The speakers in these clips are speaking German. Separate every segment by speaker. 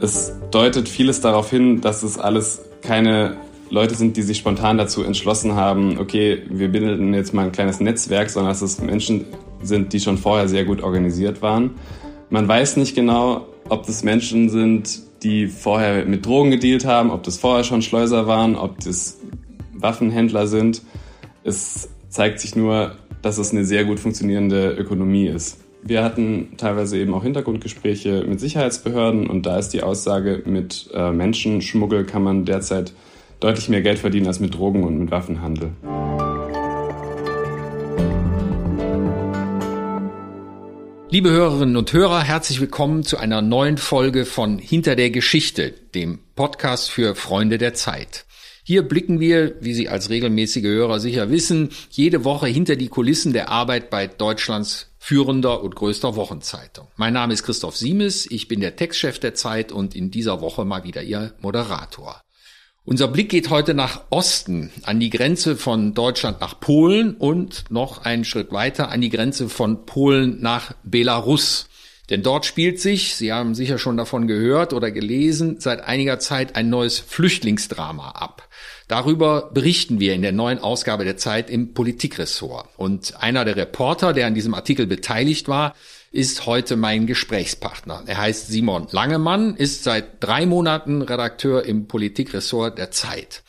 Speaker 1: Es deutet vieles darauf hin, dass es alles keine Leute sind, die sich spontan dazu entschlossen haben, okay, wir bilden jetzt mal ein kleines Netzwerk, sondern dass es Menschen sind, die schon vorher sehr gut organisiert waren. Man weiß nicht genau, ob das Menschen sind, die vorher mit Drogen gedealt haben, ob das vorher schon Schleuser waren, ob das Waffenhändler sind. Es zeigt sich nur, dass es eine sehr gut funktionierende Ökonomie ist. Wir hatten teilweise eben auch Hintergrundgespräche mit Sicherheitsbehörden und da ist die Aussage, mit äh, Menschenschmuggel kann man derzeit deutlich mehr Geld verdienen als mit Drogen und mit Waffenhandel.
Speaker 2: Liebe Hörerinnen und Hörer, herzlich willkommen zu einer neuen Folge von Hinter der Geschichte, dem Podcast für Freunde der Zeit. Hier blicken wir, wie Sie als regelmäßige Hörer sicher wissen, jede Woche hinter die Kulissen der Arbeit bei Deutschlands führender und größter Wochenzeitung. Mein Name ist Christoph Siemes, ich bin der Textchef der Zeit und in dieser Woche mal wieder Ihr Moderator. Unser Blick geht heute nach Osten, an die Grenze von Deutschland nach Polen und noch einen Schritt weiter an die Grenze von Polen nach Belarus. Denn dort spielt sich, Sie haben sicher schon davon gehört oder gelesen, seit einiger Zeit ein neues Flüchtlingsdrama ab. Darüber berichten wir in der neuen Ausgabe der Zeit im Politikressort. Und einer der Reporter, der an diesem Artikel beteiligt war, ist heute mein Gesprächspartner. Er heißt Simon Langemann, ist seit drei Monaten Redakteur im Politikressort der Zeit.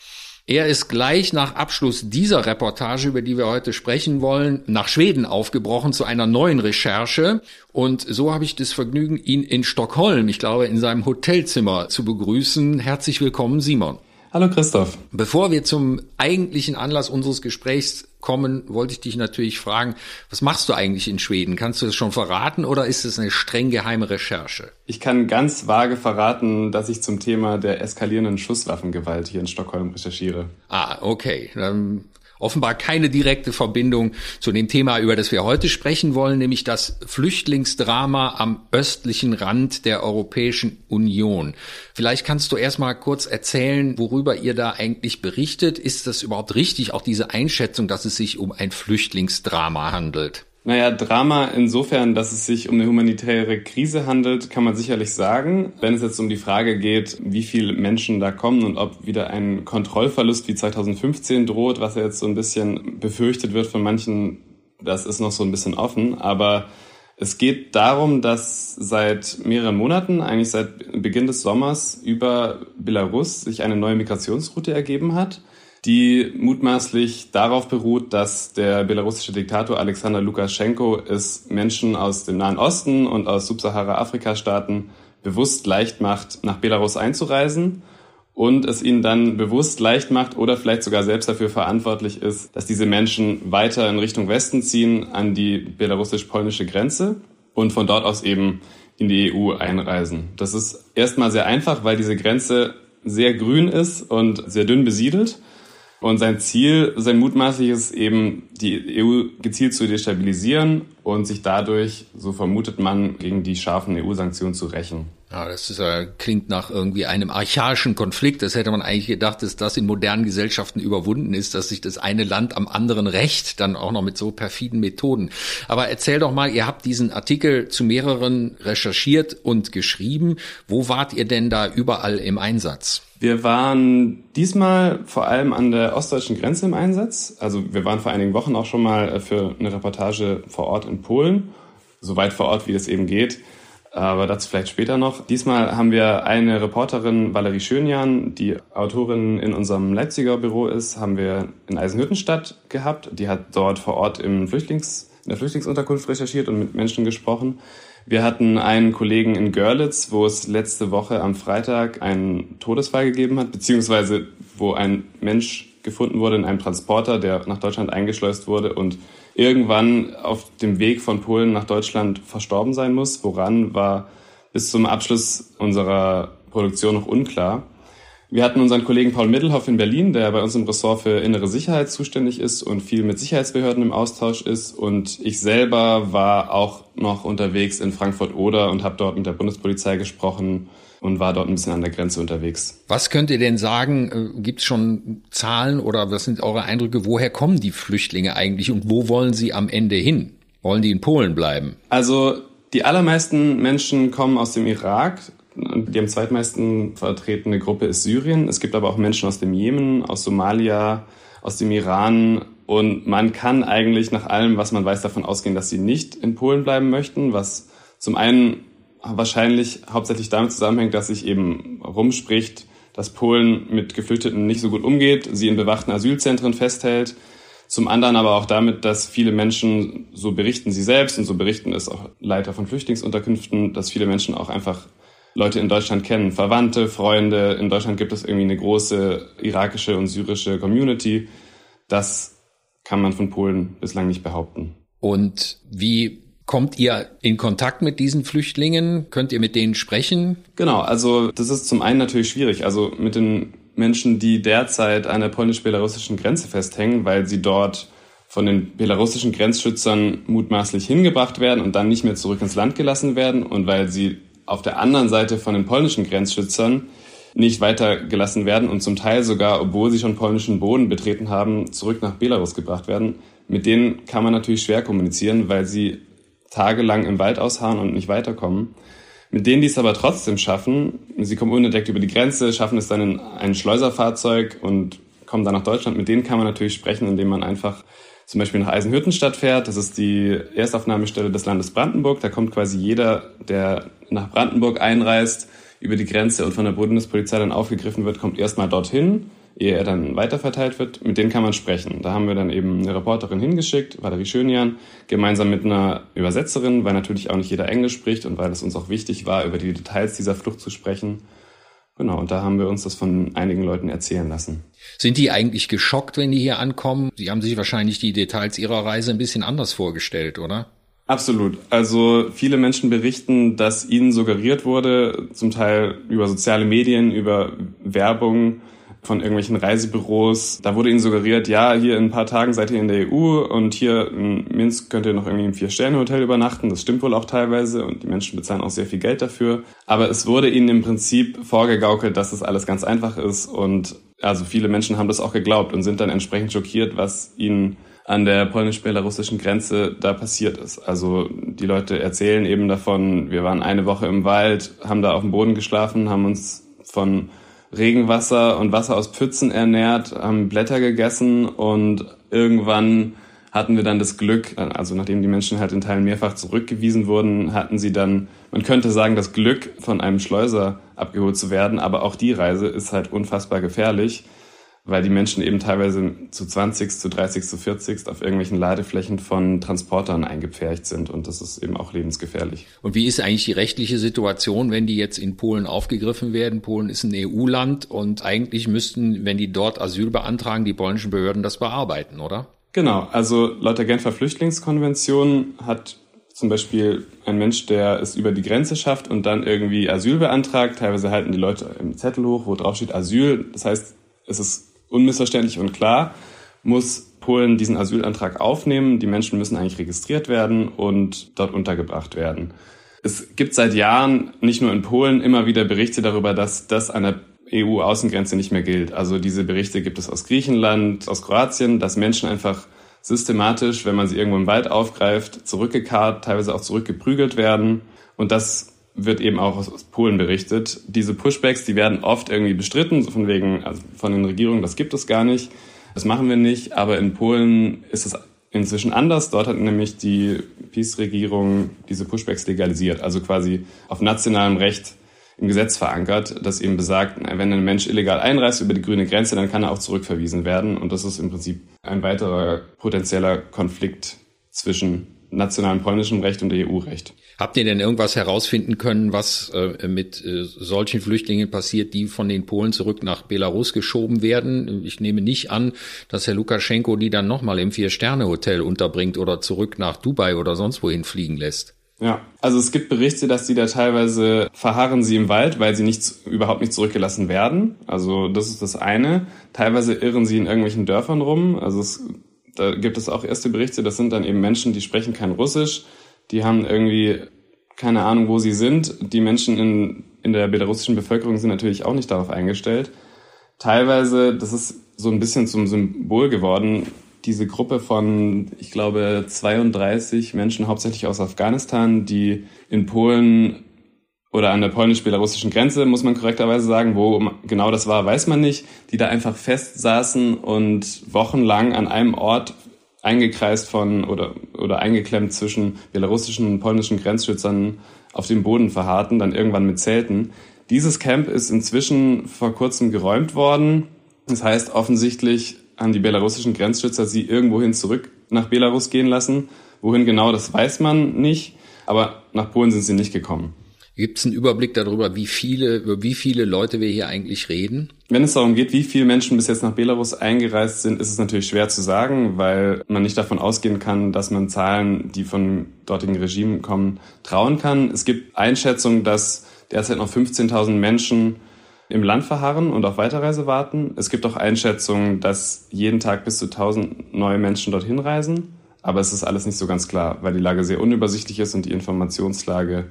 Speaker 2: Er ist gleich nach Abschluss dieser Reportage, über die wir heute sprechen wollen, nach Schweden aufgebrochen zu einer neuen Recherche. Und so habe ich das Vergnügen, ihn in Stockholm, ich glaube, in seinem Hotelzimmer zu begrüßen. Herzlich willkommen, Simon.
Speaker 1: Hallo Christoph.
Speaker 2: Bevor wir zum eigentlichen Anlass unseres Gesprächs kommen, wollte ich dich natürlich fragen, was machst du eigentlich in Schweden? Kannst du das schon verraten oder ist es eine streng geheime Recherche?
Speaker 1: Ich kann ganz vage verraten, dass ich zum Thema der eskalierenden Schusswaffengewalt hier in Stockholm recherchiere.
Speaker 2: Ah, okay. Dann offenbar keine direkte Verbindung zu dem Thema, über das wir heute sprechen wollen, nämlich das Flüchtlingsdrama am östlichen Rand der Europäischen Union. Vielleicht kannst du erst mal kurz erzählen, worüber ihr da eigentlich berichtet. Ist das überhaupt richtig, auch diese Einschätzung, dass es sich um ein Flüchtlingsdrama handelt?
Speaker 1: Naja, Drama insofern, dass es sich um eine humanitäre Krise handelt, kann man sicherlich sagen. Wenn es jetzt um die Frage geht, wie viele Menschen da kommen und ob wieder ein Kontrollverlust wie 2015 droht, was ja jetzt so ein bisschen befürchtet wird von manchen, das ist noch so ein bisschen offen. Aber es geht darum, dass seit mehreren Monaten, eigentlich seit Beginn des Sommers, über Belarus sich eine neue Migrationsroute ergeben hat die mutmaßlich darauf beruht, dass der belarussische Diktator Alexander Lukaschenko es Menschen aus dem Nahen Osten und aus Subsahara-Afrika-Staaten bewusst leicht macht, nach Belarus einzureisen und es ihnen dann bewusst leicht macht oder vielleicht sogar selbst dafür verantwortlich ist, dass diese Menschen weiter in Richtung Westen ziehen an die belarussisch-polnische Grenze und von dort aus eben in die EU einreisen. Das ist erstmal sehr einfach, weil diese Grenze sehr grün ist und sehr dünn besiedelt. Und sein Ziel, sein mutmaßliches eben, die EU gezielt zu destabilisieren und sich dadurch, so vermutet man, gegen die scharfen EU-Sanktionen zu rächen.
Speaker 2: Ja, das ist, äh, klingt nach irgendwie einem archaischen Konflikt. Das hätte man eigentlich gedacht, dass das in modernen Gesellschaften überwunden ist, dass sich das eine Land am anderen rächt, dann auch noch mit so perfiden Methoden. Aber erzähl doch mal, ihr habt diesen Artikel zu mehreren recherchiert und geschrieben. Wo wart ihr denn da überall im Einsatz?
Speaker 1: Wir waren diesmal vor allem an der ostdeutschen Grenze im Einsatz. Also wir waren vor einigen Wochen auch schon mal äh, für eine Reportage vor Ort in Polen, so weit vor Ort, wie es eben geht. Aber dazu vielleicht später noch. Diesmal haben wir eine Reporterin, Valerie Schönjan, die Autorin in unserem Leipziger Büro ist, haben wir in Eisenhüttenstadt gehabt. Die hat dort vor Ort im Flüchtlings, in der Flüchtlingsunterkunft recherchiert und mit Menschen gesprochen. Wir hatten einen Kollegen in Görlitz, wo es letzte Woche am Freitag einen Todesfall gegeben hat, beziehungsweise wo ein Mensch gefunden wurde in einem Transporter, der nach Deutschland eingeschleust wurde und irgendwann auf dem Weg von Polen nach Deutschland verstorben sein muss. Woran war bis zum Abschluss unserer Produktion noch unklar. Wir hatten unseren Kollegen Paul Mittelhoff in Berlin, der bei uns im Ressort für innere Sicherheit zuständig ist und viel mit Sicherheitsbehörden im Austausch ist. Und ich selber war auch noch unterwegs in Frankfurt-Oder und habe dort mit der Bundespolizei gesprochen und war dort ein bisschen an der Grenze unterwegs.
Speaker 2: Was könnt ihr denn sagen? Äh, Gibt es schon Zahlen oder was sind eure Eindrücke? Woher kommen die Flüchtlinge eigentlich und wo wollen sie am Ende hin? Wollen die in Polen bleiben?
Speaker 1: Also die allermeisten Menschen kommen aus dem Irak Die am zweitmeisten vertretene Gruppe ist Syrien. Es gibt aber auch Menschen aus dem Jemen, aus Somalia, aus dem Iran. Und man kann eigentlich nach allem, was man weiß, davon ausgehen, dass sie nicht in Polen bleiben möchten, was zum einen wahrscheinlich hauptsächlich damit zusammenhängt, dass sich eben rumspricht, dass Polen mit Geflüchteten nicht so gut umgeht, sie in bewachten Asylzentren festhält. Zum anderen aber auch damit, dass viele Menschen, so berichten sie selbst und so berichten es auch Leiter von Flüchtlingsunterkünften, dass viele Menschen auch einfach Leute in Deutschland kennen, Verwandte, Freunde. In Deutschland gibt es irgendwie eine große irakische und syrische Community. Das kann man von Polen bislang nicht behaupten.
Speaker 2: Und wie kommt ihr in Kontakt mit diesen Flüchtlingen? Könnt ihr mit denen sprechen?
Speaker 1: Genau, also das ist zum einen natürlich schwierig. Also mit den Menschen, die derzeit an der polnisch-belarussischen Grenze festhängen, weil sie dort von den belarussischen Grenzschützern mutmaßlich hingebracht werden und dann nicht mehr zurück ins Land gelassen werden und weil sie auf der anderen Seite von den polnischen Grenzschützern nicht weitergelassen werden und zum Teil sogar, obwohl sie schon polnischen Boden betreten haben, zurück nach Belarus gebracht werden. Mit denen kann man natürlich schwer kommunizieren, weil sie tagelang im Wald ausharren und nicht weiterkommen. Mit denen, die es aber trotzdem schaffen, sie kommen unentdeckt über die Grenze, schaffen es dann in ein Schleuserfahrzeug und kommen dann nach Deutschland. Mit denen kann man natürlich sprechen, indem man einfach zum Beispiel nach Eisenhüttenstadt fährt. Das ist die Erstaufnahmestelle des Landes Brandenburg. Da kommt quasi jeder, der nach Brandenburg einreist, über die Grenze und von der Bundespolizei dann aufgegriffen wird, kommt erstmal dorthin, ehe er dann weiterverteilt wird. Mit denen kann man sprechen. Da haben wir dann eben eine Reporterin hingeschickt, Valerie Schönjan, gemeinsam mit einer Übersetzerin, weil natürlich auch nicht jeder Englisch spricht und weil es uns auch wichtig war, über die Details dieser Flucht zu sprechen. Genau, und da haben wir uns das von einigen Leuten erzählen lassen.
Speaker 2: Sind die eigentlich geschockt, wenn die hier ankommen? Sie haben sich wahrscheinlich die Details ihrer Reise ein bisschen anders vorgestellt, oder?
Speaker 1: Absolut. Also viele Menschen berichten, dass ihnen suggeriert wurde, zum Teil über soziale Medien, über Werbung von irgendwelchen Reisebüros. Da wurde ihnen suggeriert, ja, hier in ein paar Tagen seid ihr in der EU und hier in Minsk könnt ihr noch irgendwie im Vier-Sterne-Hotel übernachten. Das stimmt wohl auch teilweise und die Menschen bezahlen auch sehr viel Geld dafür. Aber es wurde ihnen im Prinzip vorgegaukelt, dass es alles ganz einfach ist und also viele Menschen haben das auch geglaubt und sind dann entsprechend schockiert, was ihnen an der polnisch-belarussischen Grenze da passiert ist. Also die Leute erzählen eben davon, wir waren eine Woche im Wald, haben da auf dem Boden geschlafen, haben uns von Regenwasser und Wasser aus Pfützen ernährt, haben Blätter gegessen und irgendwann hatten wir dann das Glück, also nachdem die Menschen halt in Teilen mehrfach zurückgewiesen wurden, hatten sie dann, man könnte sagen, das Glück, von einem Schleuser abgeholt zu werden, aber auch die Reise ist halt unfassbar gefährlich weil die Menschen eben teilweise zu 20, zu 30, zu 40 auf irgendwelchen Ladeflächen von Transportern eingepfercht sind und das ist eben auch lebensgefährlich.
Speaker 2: Und wie ist eigentlich die rechtliche Situation, wenn die jetzt in Polen aufgegriffen werden? Polen ist ein EU-Land und eigentlich müssten, wenn die dort Asyl beantragen, die polnischen Behörden das bearbeiten, oder?
Speaker 1: Genau, also laut der Genfer Flüchtlingskonvention hat zum Beispiel ein Mensch, der es über die Grenze schafft und dann irgendwie Asyl beantragt. Teilweise halten die Leute im Zettel hoch, wo drauf steht Asyl. Das heißt, es ist unmissverständlich und klar, muss Polen diesen Asylantrag aufnehmen. Die Menschen müssen eigentlich registriert werden und dort untergebracht werden. Es gibt seit Jahren nicht nur in Polen immer wieder Berichte darüber, dass das an der EU-Außengrenze nicht mehr gilt. Also diese Berichte gibt es aus Griechenland, aus Kroatien, dass Menschen einfach systematisch, wenn man sie irgendwo im Wald aufgreift, zurückgekarrt, teilweise auch zurückgeprügelt werden. Und das wird eben auch aus, Polen berichtet. Diese Pushbacks, die werden oft irgendwie bestritten, von wegen, also von den Regierungen, das gibt es gar nicht. Das machen wir nicht. Aber in Polen ist es inzwischen anders. Dort hat nämlich die PiS-Regierung diese Pushbacks legalisiert, also quasi auf nationalem Recht im Gesetz verankert, das eben besagt, wenn ein Mensch illegal einreist über die grüne Grenze, dann kann er auch zurückverwiesen werden. Und das ist im Prinzip ein weiterer potenzieller Konflikt zwischen nationalem polnischem Recht und EU-Recht.
Speaker 2: Habt ihr denn irgendwas herausfinden können, was äh, mit äh, solchen Flüchtlingen passiert, die von den Polen zurück nach Belarus geschoben werden? Ich nehme nicht an, dass Herr Lukaschenko die dann nochmal im Vier-Sterne-Hotel unterbringt oder zurück nach Dubai oder sonst wohin fliegen lässt.
Speaker 1: Ja, also es gibt Berichte, dass die da teilweise verharren sie im Wald, weil sie nicht, überhaupt nicht zurückgelassen werden. Also das ist das eine. Teilweise irren sie in irgendwelchen Dörfern rum. Also es, da gibt es auch erste Berichte, das sind dann eben Menschen, die sprechen kein Russisch die haben irgendwie keine Ahnung, wo sie sind. Die Menschen in, in der belarussischen Bevölkerung sind natürlich auch nicht darauf eingestellt. Teilweise, das ist so ein bisschen zum Symbol geworden, diese Gruppe von, ich glaube, 32 Menschen, hauptsächlich aus Afghanistan, die in Polen oder an der polnisch-belarussischen Grenze, muss man korrekterweise sagen. Wo genau das war, weiß man nicht. Die da einfach fest saßen und wochenlang an einem Ort eingekreist von oder, oder eingeklemmt zwischen belarussischen und polnischen Grenzschützern auf dem Boden verharrten, dann irgendwann mit Zelten. Dieses Camp ist inzwischen vor kurzem geräumt worden. Das heißt, offensichtlich haben die belarussischen Grenzschützer sie irgendwohin zurück nach Belarus gehen lassen. Wohin genau, das weiß man nicht. Aber nach Polen sind sie nicht gekommen.
Speaker 2: Gibt es einen Überblick darüber, wie viele, über wie viele Leute wir hier eigentlich reden?
Speaker 1: Wenn es darum geht, wie viele Menschen bis jetzt nach Belarus eingereist sind, ist es natürlich schwer zu sagen, weil man nicht davon ausgehen kann, dass man Zahlen, die von dortigen Regime kommen, trauen kann. Es gibt Einschätzungen, dass derzeit noch 15.000 Menschen im Land verharren und auf Weiterreise warten. Es gibt auch Einschätzungen, dass jeden Tag bis zu 1000 neue Menschen dorthin reisen. Aber es ist alles nicht so ganz klar, weil die Lage sehr unübersichtlich ist und die Informationslage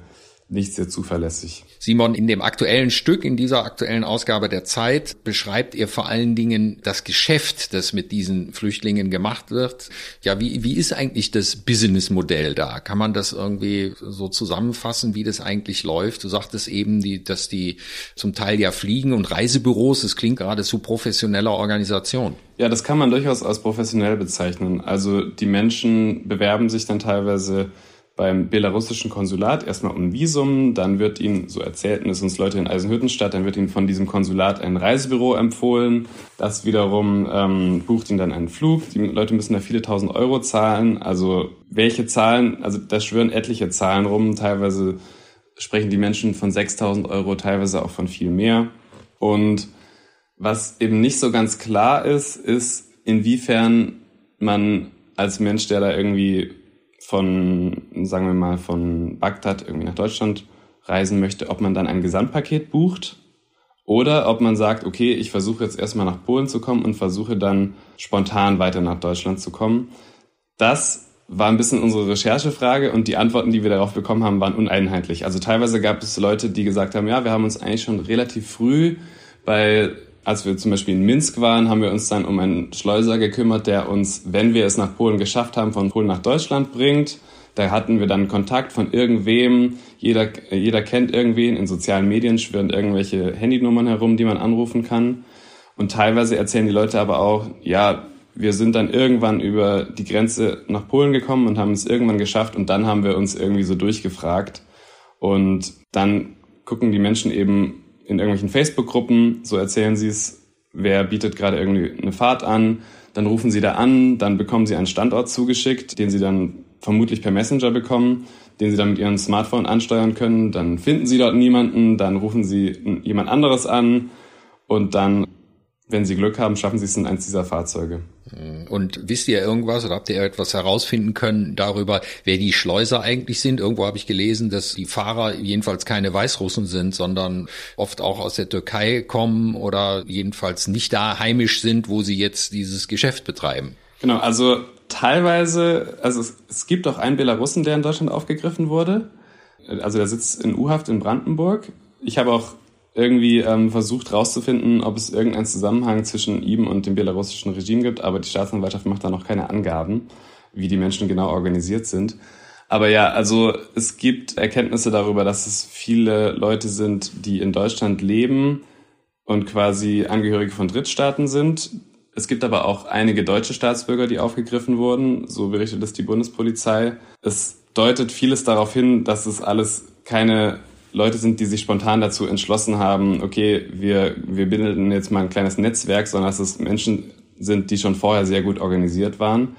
Speaker 1: nicht sehr zuverlässig.
Speaker 2: Simon, in dem aktuellen Stück, in dieser aktuellen Ausgabe der Zeit, beschreibt ihr vor allen Dingen das Geschäft, das mit diesen Flüchtlingen gemacht wird. Ja, wie, wie ist eigentlich das Businessmodell da? Kann man das irgendwie so zusammenfassen, wie das eigentlich läuft? Du sagtest eben, die, dass die zum Teil ja fliegen und Reisebüros, das klingt gerade zu professioneller Organisation.
Speaker 1: Ja, das kann man durchaus als professionell bezeichnen. Also die Menschen bewerben sich dann teilweise beim belarussischen Konsulat erstmal um ein Visum, dann wird ihnen, so erzählten es uns Leute in Eisenhüttenstadt, dann wird ihnen von diesem Konsulat ein Reisebüro empfohlen. Das wiederum ähm, bucht ihnen dann einen Flug. Die Leute müssen da viele tausend Euro zahlen. Also welche Zahlen, also da schwören etliche Zahlen rum. Teilweise sprechen die Menschen von 6000 Euro, teilweise auch von viel mehr. Und was eben nicht so ganz klar ist, ist, inwiefern man als Mensch, der da irgendwie von, sagen wir mal, von Bagdad irgendwie nach Deutschland reisen möchte, ob man dann ein Gesamtpaket bucht oder ob man sagt, okay, ich versuche jetzt erstmal nach Polen zu kommen und versuche dann spontan weiter nach Deutschland zu kommen. Das war ein bisschen unsere Recherchefrage und die Antworten, die wir darauf bekommen haben, waren uneinheitlich. Also teilweise gab es Leute, die gesagt haben, ja, wir haben uns eigentlich schon relativ früh bei als wir zum Beispiel in Minsk waren, haben wir uns dann um einen Schleuser gekümmert, der uns, wenn wir es nach Polen geschafft haben, von Polen nach Deutschland bringt. Da hatten wir dann Kontakt von irgendwem. Jeder, jeder kennt irgendwen. In sozialen Medien schwirren irgendwelche Handynummern herum, die man anrufen kann. Und teilweise erzählen die Leute aber auch, ja, wir sind dann irgendwann über die Grenze nach Polen gekommen und haben es irgendwann geschafft und dann haben wir uns irgendwie so durchgefragt. Und dann gucken die Menschen eben in irgendwelchen Facebook-Gruppen, so erzählen sie es, wer bietet gerade irgendwie eine Fahrt an, dann rufen sie da an, dann bekommen sie einen Standort zugeschickt, den sie dann vermutlich per Messenger bekommen, den sie dann mit ihrem Smartphone ansteuern können, dann finden sie dort niemanden, dann rufen sie jemand anderes an und dann wenn Sie Glück haben, schaffen Sie es in eins dieser Fahrzeuge.
Speaker 2: Und wisst ihr irgendwas oder habt ihr etwas herausfinden können darüber, wer die Schleuser eigentlich sind? Irgendwo habe ich gelesen, dass die Fahrer jedenfalls keine Weißrussen sind, sondern oft auch aus der Türkei kommen oder jedenfalls nicht da heimisch sind, wo sie jetzt dieses Geschäft betreiben.
Speaker 1: Genau, also teilweise, also es, es gibt auch einen Belarussen, der in Deutschland aufgegriffen wurde. Also der sitzt in U-Haft in Brandenburg. Ich habe auch irgendwie ähm, versucht herauszufinden, ob es irgendeinen Zusammenhang zwischen ihm und dem belarussischen Regime gibt, aber die Staatsanwaltschaft macht da noch keine Angaben, wie die Menschen genau organisiert sind. Aber ja, also es gibt Erkenntnisse darüber, dass es viele Leute sind, die in Deutschland leben und quasi Angehörige von Drittstaaten sind. Es gibt aber auch einige deutsche Staatsbürger, die aufgegriffen wurden, so berichtet es die Bundespolizei. Es deutet vieles darauf hin, dass es alles keine Leute sind, die sich spontan dazu entschlossen haben, okay, wir, wir bilden jetzt mal ein kleines Netzwerk, sondern dass es Menschen sind, die schon vorher sehr gut organisiert waren.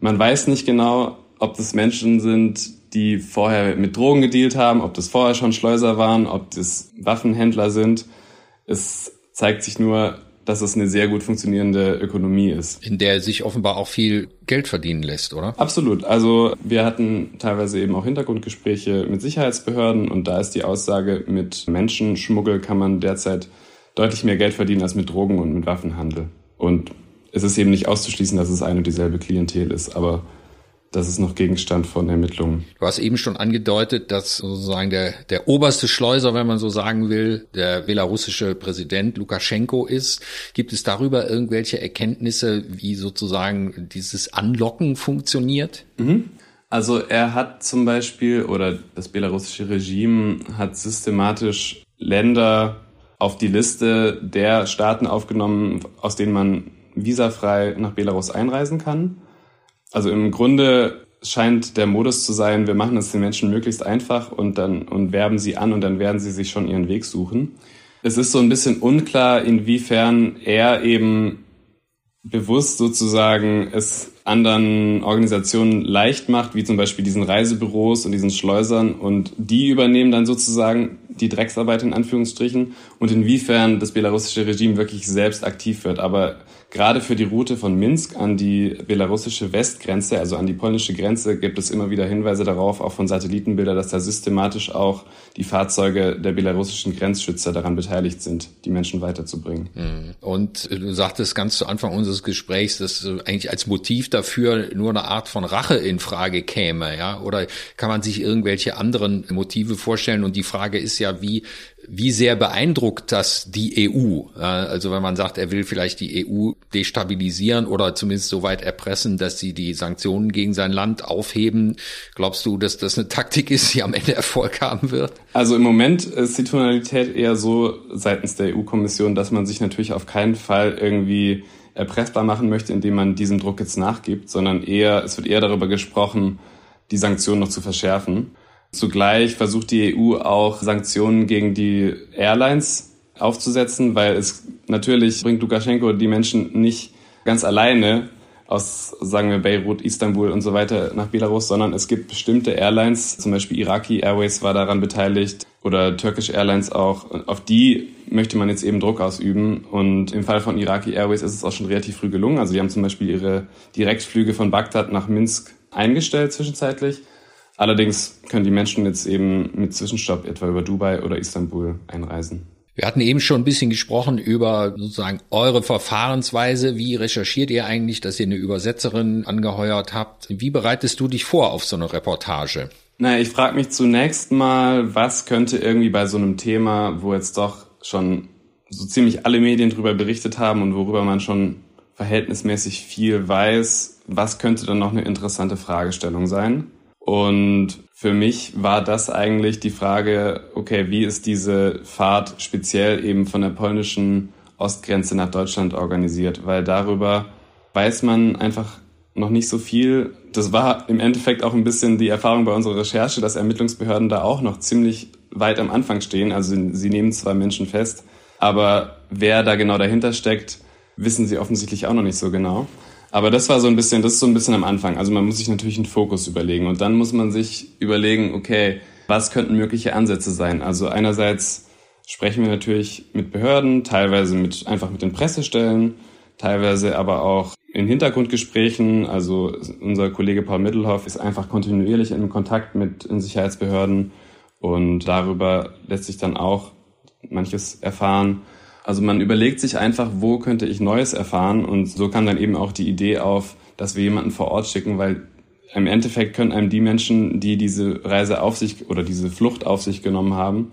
Speaker 1: Man weiß nicht genau, ob das Menschen sind, die vorher mit Drogen gedealt haben, ob das vorher schon Schleuser waren, ob das Waffenhändler sind. Es zeigt sich nur, dass es eine sehr gut funktionierende Ökonomie ist.
Speaker 2: In der sich offenbar auch viel Geld verdienen lässt, oder?
Speaker 1: Absolut. Also wir hatten teilweise eben auch Hintergrundgespräche mit Sicherheitsbehörden und da ist die Aussage, mit Menschenschmuggel kann man derzeit deutlich mehr Geld verdienen als mit Drogen und mit Waffenhandel. Und es ist eben nicht auszuschließen, dass es eine und dieselbe Klientel ist, aber das ist noch Gegenstand von Ermittlungen.
Speaker 2: Du hast eben schon angedeutet, dass sozusagen der, der oberste Schleuser, wenn man so sagen will, der belarussische Präsident Lukaschenko ist. Gibt es darüber irgendwelche Erkenntnisse, wie sozusagen dieses Anlocken funktioniert?
Speaker 1: Mhm. Also er hat zum Beispiel, oder das belarussische Regime hat systematisch Länder auf die Liste der Staaten aufgenommen, aus denen man visafrei nach Belarus einreisen kann. Also im Grunde scheint der Modus zu sein, wir machen es den Menschen möglichst einfach und dann und werben sie an und dann werden sie sich schon ihren Weg suchen. Es ist so ein bisschen unklar, inwiefern er eben bewusst sozusagen es anderen Organisationen leicht macht, wie zum Beispiel diesen Reisebüros und diesen Schleusern und die übernehmen dann sozusagen die Drecksarbeit in Anführungsstrichen und inwiefern das belarussische Regime wirklich selbst aktiv wird. Aber Gerade für die Route von Minsk an die belarussische Westgrenze, also an die polnische Grenze, gibt es immer wieder Hinweise darauf, auch von Satellitenbildern, dass da systematisch auch die Fahrzeuge der belarussischen Grenzschützer daran beteiligt sind, die Menschen weiterzubringen.
Speaker 2: Mhm. Und du sagtest ganz zu Anfang unseres Gesprächs, dass eigentlich als Motiv dafür nur eine Art von Rache in Frage käme, ja? Oder kann man sich irgendwelche anderen Motive vorstellen? Und die Frage ist ja, wie wie sehr beeindruckt das die EU? Also wenn man sagt, er will vielleicht die EU destabilisieren oder zumindest so weit erpressen, dass sie die Sanktionen gegen sein Land aufheben, glaubst du, dass das eine Taktik ist, die am Ende Erfolg haben wird?
Speaker 1: Also im Moment ist die Tonalität eher so seitens der EU-Kommission, dass man sich natürlich auf keinen Fall irgendwie erpressbar machen möchte, indem man diesem Druck jetzt nachgibt, sondern eher, es wird eher darüber gesprochen, die Sanktionen noch zu verschärfen. Zugleich versucht die EU auch Sanktionen gegen die Airlines aufzusetzen, weil es natürlich bringt Lukaschenko die Menschen nicht ganz alleine aus, sagen wir, Beirut, Istanbul und so weiter nach Belarus, sondern es gibt bestimmte Airlines, zum Beispiel Iraqi Airways war daran beteiligt oder Turkish Airlines auch. Auf die möchte man jetzt eben Druck ausüben. Und im Fall von Iraqi Airways ist es auch schon relativ früh gelungen. Also die haben zum Beispiel ihre Direktflüge von Bagdad nach Minsk eingestellt zwischenzeitlich. Allerdings können die Menschen jetzt eben mit Zwischenstopp etwa über Dubai oder Istanbul einreisen.
Speaker 2: Wir hatten eben schon ein bisschen gesprochen über sozusagen eure Verfahrensweise. Wie recherchiert ihr eigentlich, dass ihr eine Übersetzerin angeheuert habt? Wie bereitest du dich vor auf so eine Reportage?
Speaker 1: Naja, ich frage mich zunächst mal, was könnte irgendwie bei so einem Thema, wo jetzt doch schon so ziemlich alle Medien drüber berichtet haben und worüber man schon verhältnismäßig viel weiß, was könnte dann noch eine interessante Fragestellung sein? Und für mich war das eigentlich die Frage, okay, wie ist diese Fahrt speziell eben von der polnischen Ostgrenze nach Deutschland organisiert? Weil darüber weiß man einfach noch nicht so viel. Das war im Endeffekt auch ein bisschen die Erfahrung bei unserer Recherche, dass Ermittlungsbehörden da auch noch ziemlich weit am Anfang stehen. Also sie nehmen zwar Menschen fest, aber wer da genau dahinter steckt, wissen sie offensichtlich auch noch nicht so genau. Aber das war so ein bisschen, das ist so ein bisschen am Anfang. Also man muss sich natürlich einen Fokus überlegen und dann muss man sich überlegen, okay, was könnten mögliche Ansätze sein? Also einerseits sprechen wir natürlich mit Behörden, teilweise mit, einfach mit den Pressestellen, teilweise aber auch in Hintergrundgesprächen. Also unser Kollege Paul Mittelhoff ist einfach kontinuierlich in Kontakt mit den Sicherheitsbehörden und darüber lässt sich dann auch manches erfahren. Also man überlegt sich einfach, wo könnte ich Neues erfahren und so kam dann eben auch die Idee auf, dass wir jemanden vor Ort schicken, weil im Endeffekt können einem die Menschen, die diese Reise auf sich oder diese Flucht auf sich genommen haben,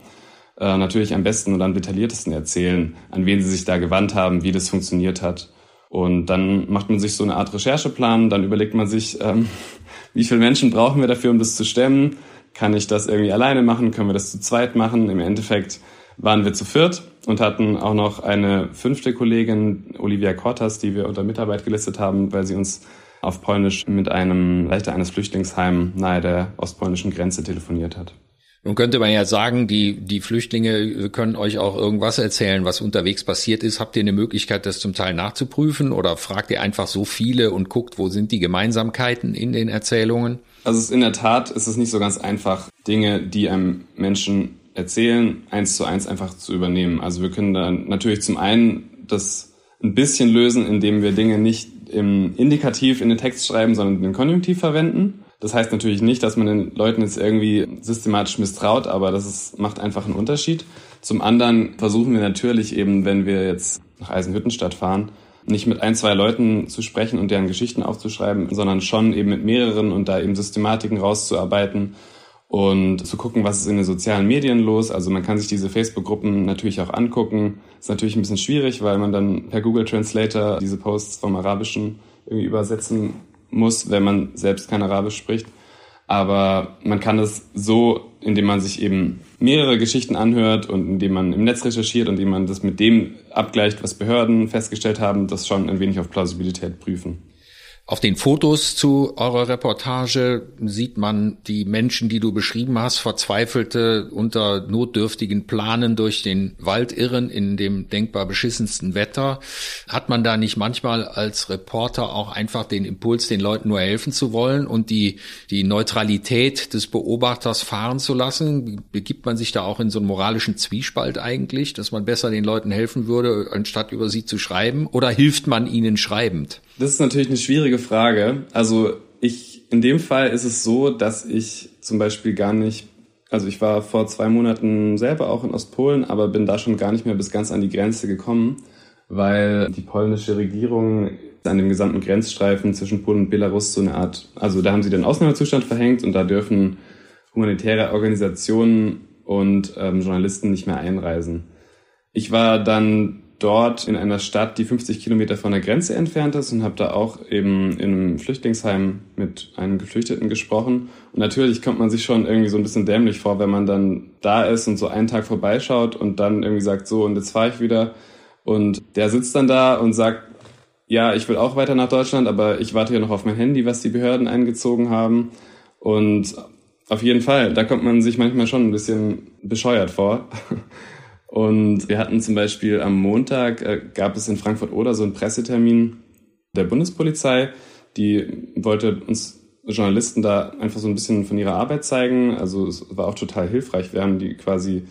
Speaker 1: äh, natürlich am besten und am detailliertesten erzählen, an wen sie sich da gewandt haben, wie das funktioniert hat. Und dann macht man sich so eine Art Rechercheplan, dann überlegt man sich, ähm, wie viele Menschen brauchen wir dafür, um das zu stemmen? Kann ich das irgendwie alleine machen? Können wir das zu zweit machen? Im Endeffekt waren wir zu viert und hatten auch noch eine fünfte Kollegin, Olivia Kortas, die wir unter Mitarbeit gelistet haben, weil sie uns auf Polnisch mit einem Leiter eines Flüchtlingsheim nahe der ostpolnischen Grenze telefoniert hat.
Speaker 2: Nun könnte man ja sagen, die, die Flüchtlinge können euch auch irgendwas erzählen, was unterwegs passiert ist. Habt ihr eine Möglichkeit, das zum Teil nachzuprüfen oder fragt ihr einfach so viele und guckt, wo sind die Gemeinsamkeiten in den Erzählungen?
Speaker 1: Also in der Tat ist es nicht so ganz einfach, Dinge, die einem Menschen erzählen, eins zu eins einfach zu übernehmen. Also wir können dann natürlich zum einen das ein bisschen lösen, indem wir Dinge nicht im Indikativ in den Text schreiben, sondern den Konjunktiv verwenden. Das heißt natürlich nicht, dass man den Leuten jetzt irgendwie systematisch misstraut, aber das ist, macht einfach einen Unterschied. Zum anderen versuchen wir natürlich eben, wenn wir jetzt nach Eisenhüttenstadt fahren, nicht mit ein, zwei Leuten zu sprechen und deren Geschichten aufzuschreiben, sondern schon eben mit mehreren und da eben Systematiken rauszuarbeiten und zu gucken, was ist in den sozialen Medien los. Also man kann sich diese Facebook-Gruppen natürlich auch angucken. Ist natürlich ein bisschen schwierig, weil man dann per Google Translator diese Posts vom Arabischen irgendwie übersetzen muss, wenn man selbst kein Arabisch spricht. Aber man kann es so, indem man sich eben mehrere Geschichten anhört und indem man im Netz recherchiert und indem man das mit dem abgleicht, was Behörden festgestellt haben, das schon ein wenig auf Plausibilität prüfen.
Speaker 2: Auf den Fotos zu eurer Reportage sieht man die Menschen, die du beschrieben hast, verzweifelte, unter notdürftigen Planen durch den Wald irren in dem denkbar beschissensten Wetter. Hat man da nicht manchmal als Reporter auch einfach den Impuls, den Leuten nur helfen zu wollen und die, die Neutralität des Beobachters fahren zu lassen? Begibt man sich da auch in so einen moralischen Zwiespalt eigentlich, dass man besser den Leuten helfen würde, anstatt über sie zu schreiben? Oder hilft man ihnen schreibend?
Speaker 1: Das ist natürlich eine schwierige Frage. Also ich, in dem Fall ist es so, dass ich zum Beispiel gar nicht, also ich war vor zwei Monaten selber auch in Ostpolen, aber bin da schon gar nicht mehr bis ganz an die Grenze gekommen, weil die polnische Regierung an dem gesamten Grenzstreifen zwischen Polen und Belarus so eine Art, also da haben sie den Ausnahmezustand verhängt und da dürfen humanitäre Organisationen und ähm, Journalisten nicht mehr einreisen. Ich war dann dort in einer Stadt, die 50 Kilometer von der Grenze entfernt ist und habe da auch eben in einem Flüchtlingsheim mit einem Geflüchteten gesprochen. Und natürlich kommt man sich schon irgendwie so ein bisschen dämlich vor, wenn man dann da ist und so einen Tag vorbeischaut und dann irgendwie sagt, so und jetzt fahre ich wieder. Und der sitzt dann da und sagt, ja, ich will auch weiter nach Deutschland, aber ich warte hier noch auf mein Handy, was die Behörden eingezogen haben. Und auf jeden Fall, da kommt man sich manchmal schon ein bisschen bescheuert vor. Und wir hatten zum Beispiel am Montag, äh, gab es in Frankfurt-Oder so einen Pressetermin der Bundespolizei. Die wollte uns Journalisten da einfach so ein bisschen von ihrer Arbeit zeigen. Also es war auch total hilfreich. Wir haben die quasi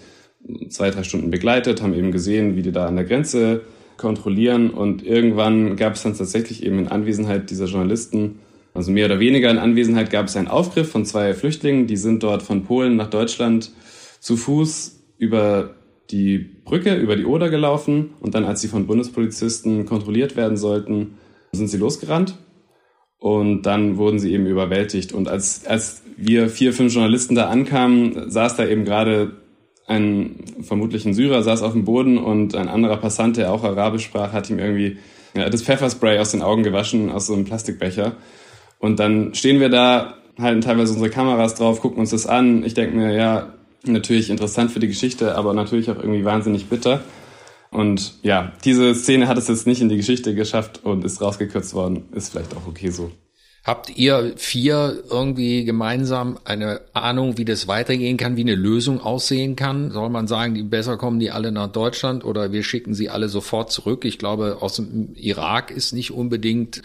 Speaker 1: zwei, drei Stunden begleitet, haben eben gesehen, wie die da an der Grenze kontrollieren. Und irgendwann gab es dann tatsächlich eben in Anwesenheit dieser Journalisten, also mehr oder weniger in Anwesenheit, gab es einen Aufgriff von zwei Flüchtlingen. Die sind dort von Polen nach Deutschland zu Fuß über die Brücke über die Oder gelaufen und dann, als sie von Bundespolizisten kontrolliert werden sollten, sind sie losgerannt und dann wurden sie eben überwältigt. Und als, als wir vier, fünf Journalisten da ankamen, saß da eben gerade ein vermutlich ein Syrer, saß auf dem Boden und ein anderer Passant, der auch Arabisch sprach, hat ihm irgendwie ja, das Pfefferspray aus den Augen gewaschen, aus so einem Plastikbecher. Und dann stehen wir da, halten teilweise unsere Kameras drauf, gucken uns das an. Ich denke mir, ja, natürlich interessant für die Geschichte, aber natürlich auch irgendwie wahnsinnig bitter. Und ja, diese Szene hat es jetzt nicht in die Geschichte geschafft und ist rausgekürzt worden. Ist vielleicht auch okay so.
Speaker 2: Habt ihr vier irgendwie gemeinsam eine Ahnung, wie das weitergehen kann, wie eine Lösung aussehen kann? Soll man sagen, die besser kommen die alle nach Deutschland oder wir schicken sie alle sofort zurück? Ich glaube, aus dem Irak ist nicht unbedingt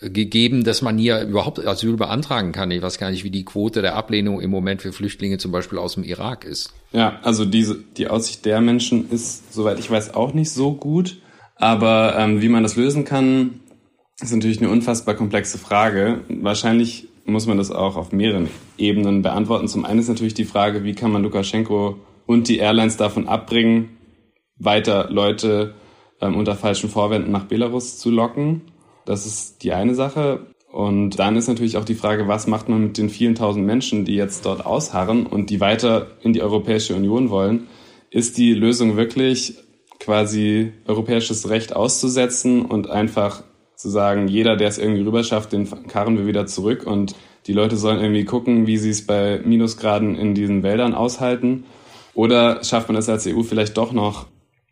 Speaker 2: gegeben, dass man hier überhaupt Asyl beantragen kann. Ich weiß gar nicht, wie die Quote der Ablehnung im Moment für Flüchtlinge zum Beispiel aus dem Irak ist.
Speaker 1: Ja, also diese, die Aussicht der Menschen ist, soweit ich weiß, auch nicht so gut. Aber ähm, wie man das lösen kann, das ist natürlich eine unfassbar komplexe Frage. Wahrscheinlich muss man das auch auf mehreren Ebenen beantworten. Zum einen ist natürlich die Frage, wie kann man Lukaschenko und die Airlines davon abbringen, weiter Leute ähm, unter falschen Vorwänden nach Belarus zu locken. Das ist die eine Sache. Und dann ist natürlich auch die Frage, was macht man mit den vielen tausend Menschen, die jetzt dort ausharren und die weiter in die Europäische Union wollen? Ist die Lösung wirklich quasi europäisches Recht auszusetzen und einfach zu sagen, jeder, der es irgendwie rüber schafft, den karren wir wieder zurück und die Leute sollen irgendwie gucken, wie sie es bei Minusgraden in diesen Wäldern aushalten. Oder schafft man es als EU vielleicht doch noch,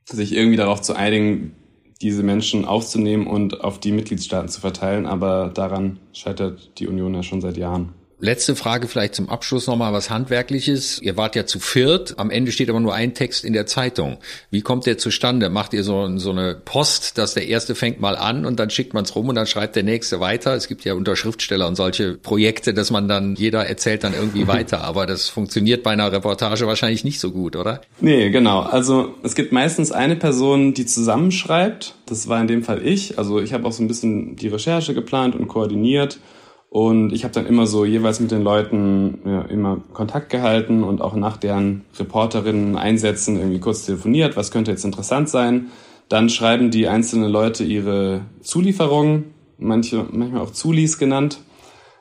Speaker 1: sich irgendwie darauf zu einigen, diese Menschen aufzunehmen und auf die Mitgliedstaaten zu verteilen. Aber daran scheitert die Union ja schon seit Jahren.
Speaker 2: Letzte Frage vielleicht zum Abschluss nochmal was Handwerkliches. Ihr wart ja zu viert, am Ende steht aber nur ein Text in der Zeitung. Wie kommt der zustande? Macht ihr so, so eine Post, dass der erste fängt mal an und dann schickt man es rum und dann schreibt der nächste weiter? Es gibt ja unter Schriftsteller und solche Projekte, dass man dann, jeder erzählt dann irgendwie weiter, aber das funktioniert bei einer Reportage wahrscheinlich nicht so gut, oder?
Speaker 1: Nee, genau. Also es gibt meistens eine Person, die zusammenschreibt. Das war in dem Fall ich. Also ich habe auch so ein bisschen die Recherche geplant und koordiniert und ich habe dann immer so jeweils mit den Leuten ja, immer Kontakt gehalten und auch nach deren Reporterinnen Einsätzen irgendwie kurz telefoniert, was könnte jetzt interessant sein. Dann schreiben die einzelnen Leute ihre Zulieferungen, manche, manchmal auch Zulis genannt.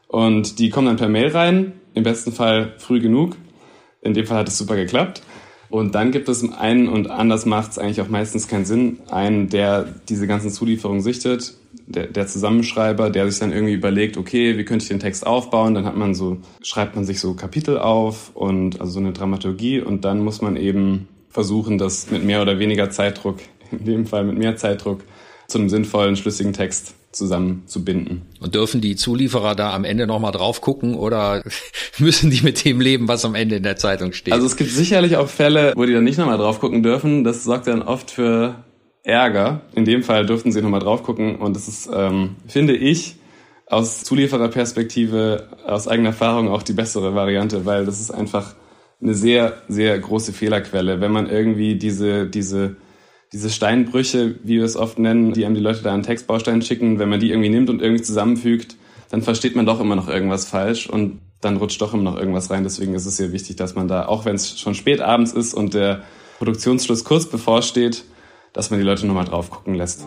Speaker 1: Und die kommen dann per Mail rein, im besten Fall früh genug. In dem Fall hat es super geklappt. Und dann gibt es einen, und anders macht es eigentlich auch meistens keinen Sinn, einen, der diese ganzen Zulieferungen sichtet, der, der Zusammenschreiber, der sich dann irgendwie überlegt, okay, wie könnte ich den Text aufbauen? Dann hat man so, schreibt man sich so Kapitel auf und also so eine Dramaturgie und dann muss man eben versuchen, das mit mehr oder weniger Zeitdruck, in dem Fall mit mehr Zeitdruck, zu einem sinnvollen, schlüssigen Text zusammenzubinden.
Speaker 2: Und dürfen die Zulieferer da am Ende nochmal drauf gucken oder müssen die mit dem leben, was am Ende in der Zeitung steht?
Speaker 1: Also es gibt sicherlich auch Fälle, wo die dann nicht nochmal drauf gucken dürfen. Das sorgt dann oft für Ärger. In dem Fall durften sie nochmal drauf gucken und das ist, ähm, finde ich, aus Zuliefererperspektive, aus eigener Erfahrung auch die bessere Variante, weil das ist einfach eine sehr, sehr große Fehlerquelle, wenn man irgendwie diese, diese, diese Steinbrüche, wie wir es oft nennen, die einem die Leute da an Textbausteinen schicken, wenn man die irgendwie nimmt und irgendwie zusammenfügt, dann versteht man doch immer noch irgendwas falsch und dann rutscht doch immer noch irgendwas rein. Deswegen ist es sehr wichtig, dass man da, auch wenn es schon spät abends ist und der Produktionsschluss kurz bevorsteht, dass man die Leute nochmal drauf gucken lässt.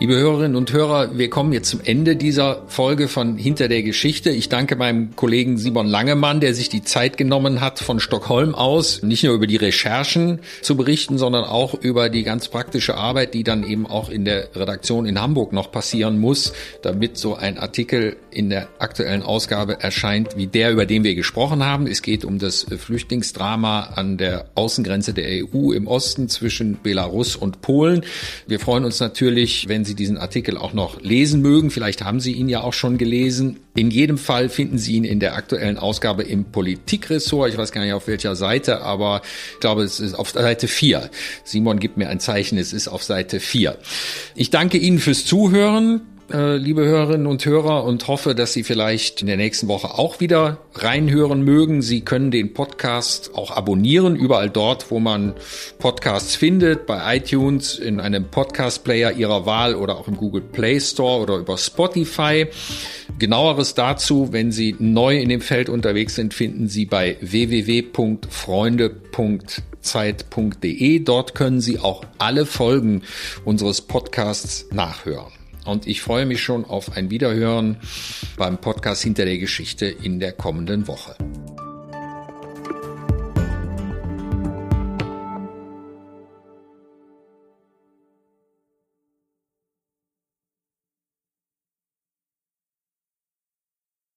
Speaker 2: Liebe Hörerinnen und Hörer, wir kommen jetzt zum Ende dieser Folge von Hinter der Geschichte. Ich danke meinem Kollegen Simon Langemann, der sich die Zeit genommen hat, von Stockholm aus nicht nur über die Recherchen zu berichten, sondern auch über die ganz praktische Arbeit, die dann eben auch in der Redaktion in Hamburg noch passieren muss, damit so ein Artikel in der aktuellen Ausgabe erscheint, wie der, über den wir gesprochen haben. Es geht um das Flüchtlingsdrama an der Außengrenze der EU im Osten zwischen Belarus und Polen. Wir freuen uns natürlich, wenn Sie diesen Artikel auch noch lesen mögen. Vielleicht haben Sie ihn ja auch schon gelesen. In jedem Fall finden Sie ihn in der aktuellen Ausgabe im Politikressort. Ich weiß gar nicht auf welcher Seite, aber ich glaube, es ist auf Seite 4. Simon gibt mir ein Zeichen, es ist auf Seite 4. Ich danke Ihnen fürs Zuhören. Äh, liebe Hörerinnen und Hörer, und hoffe, dass Sie vielleicht in der nächsten Woche auch wieder reinhören mögen. Sie können den Podcast auch abonnieren, überall dort, wo man Podcasts findet, bei iTunes, in einem Podcast-Player Ihrer Wahl oder auch im Google Play Store oder über Spotify. Genaueres dazu, wenn Sie neu in dem Feld unterwegs sind, finden Sie bei www.freunde.zeit.de. Dort können Sie auch alle Folgen unseres Podcasts nachhören. Und ich freue mich schon auf ein Wiederhören beim Podcast hinter der Geschichte in der kommenden Woche.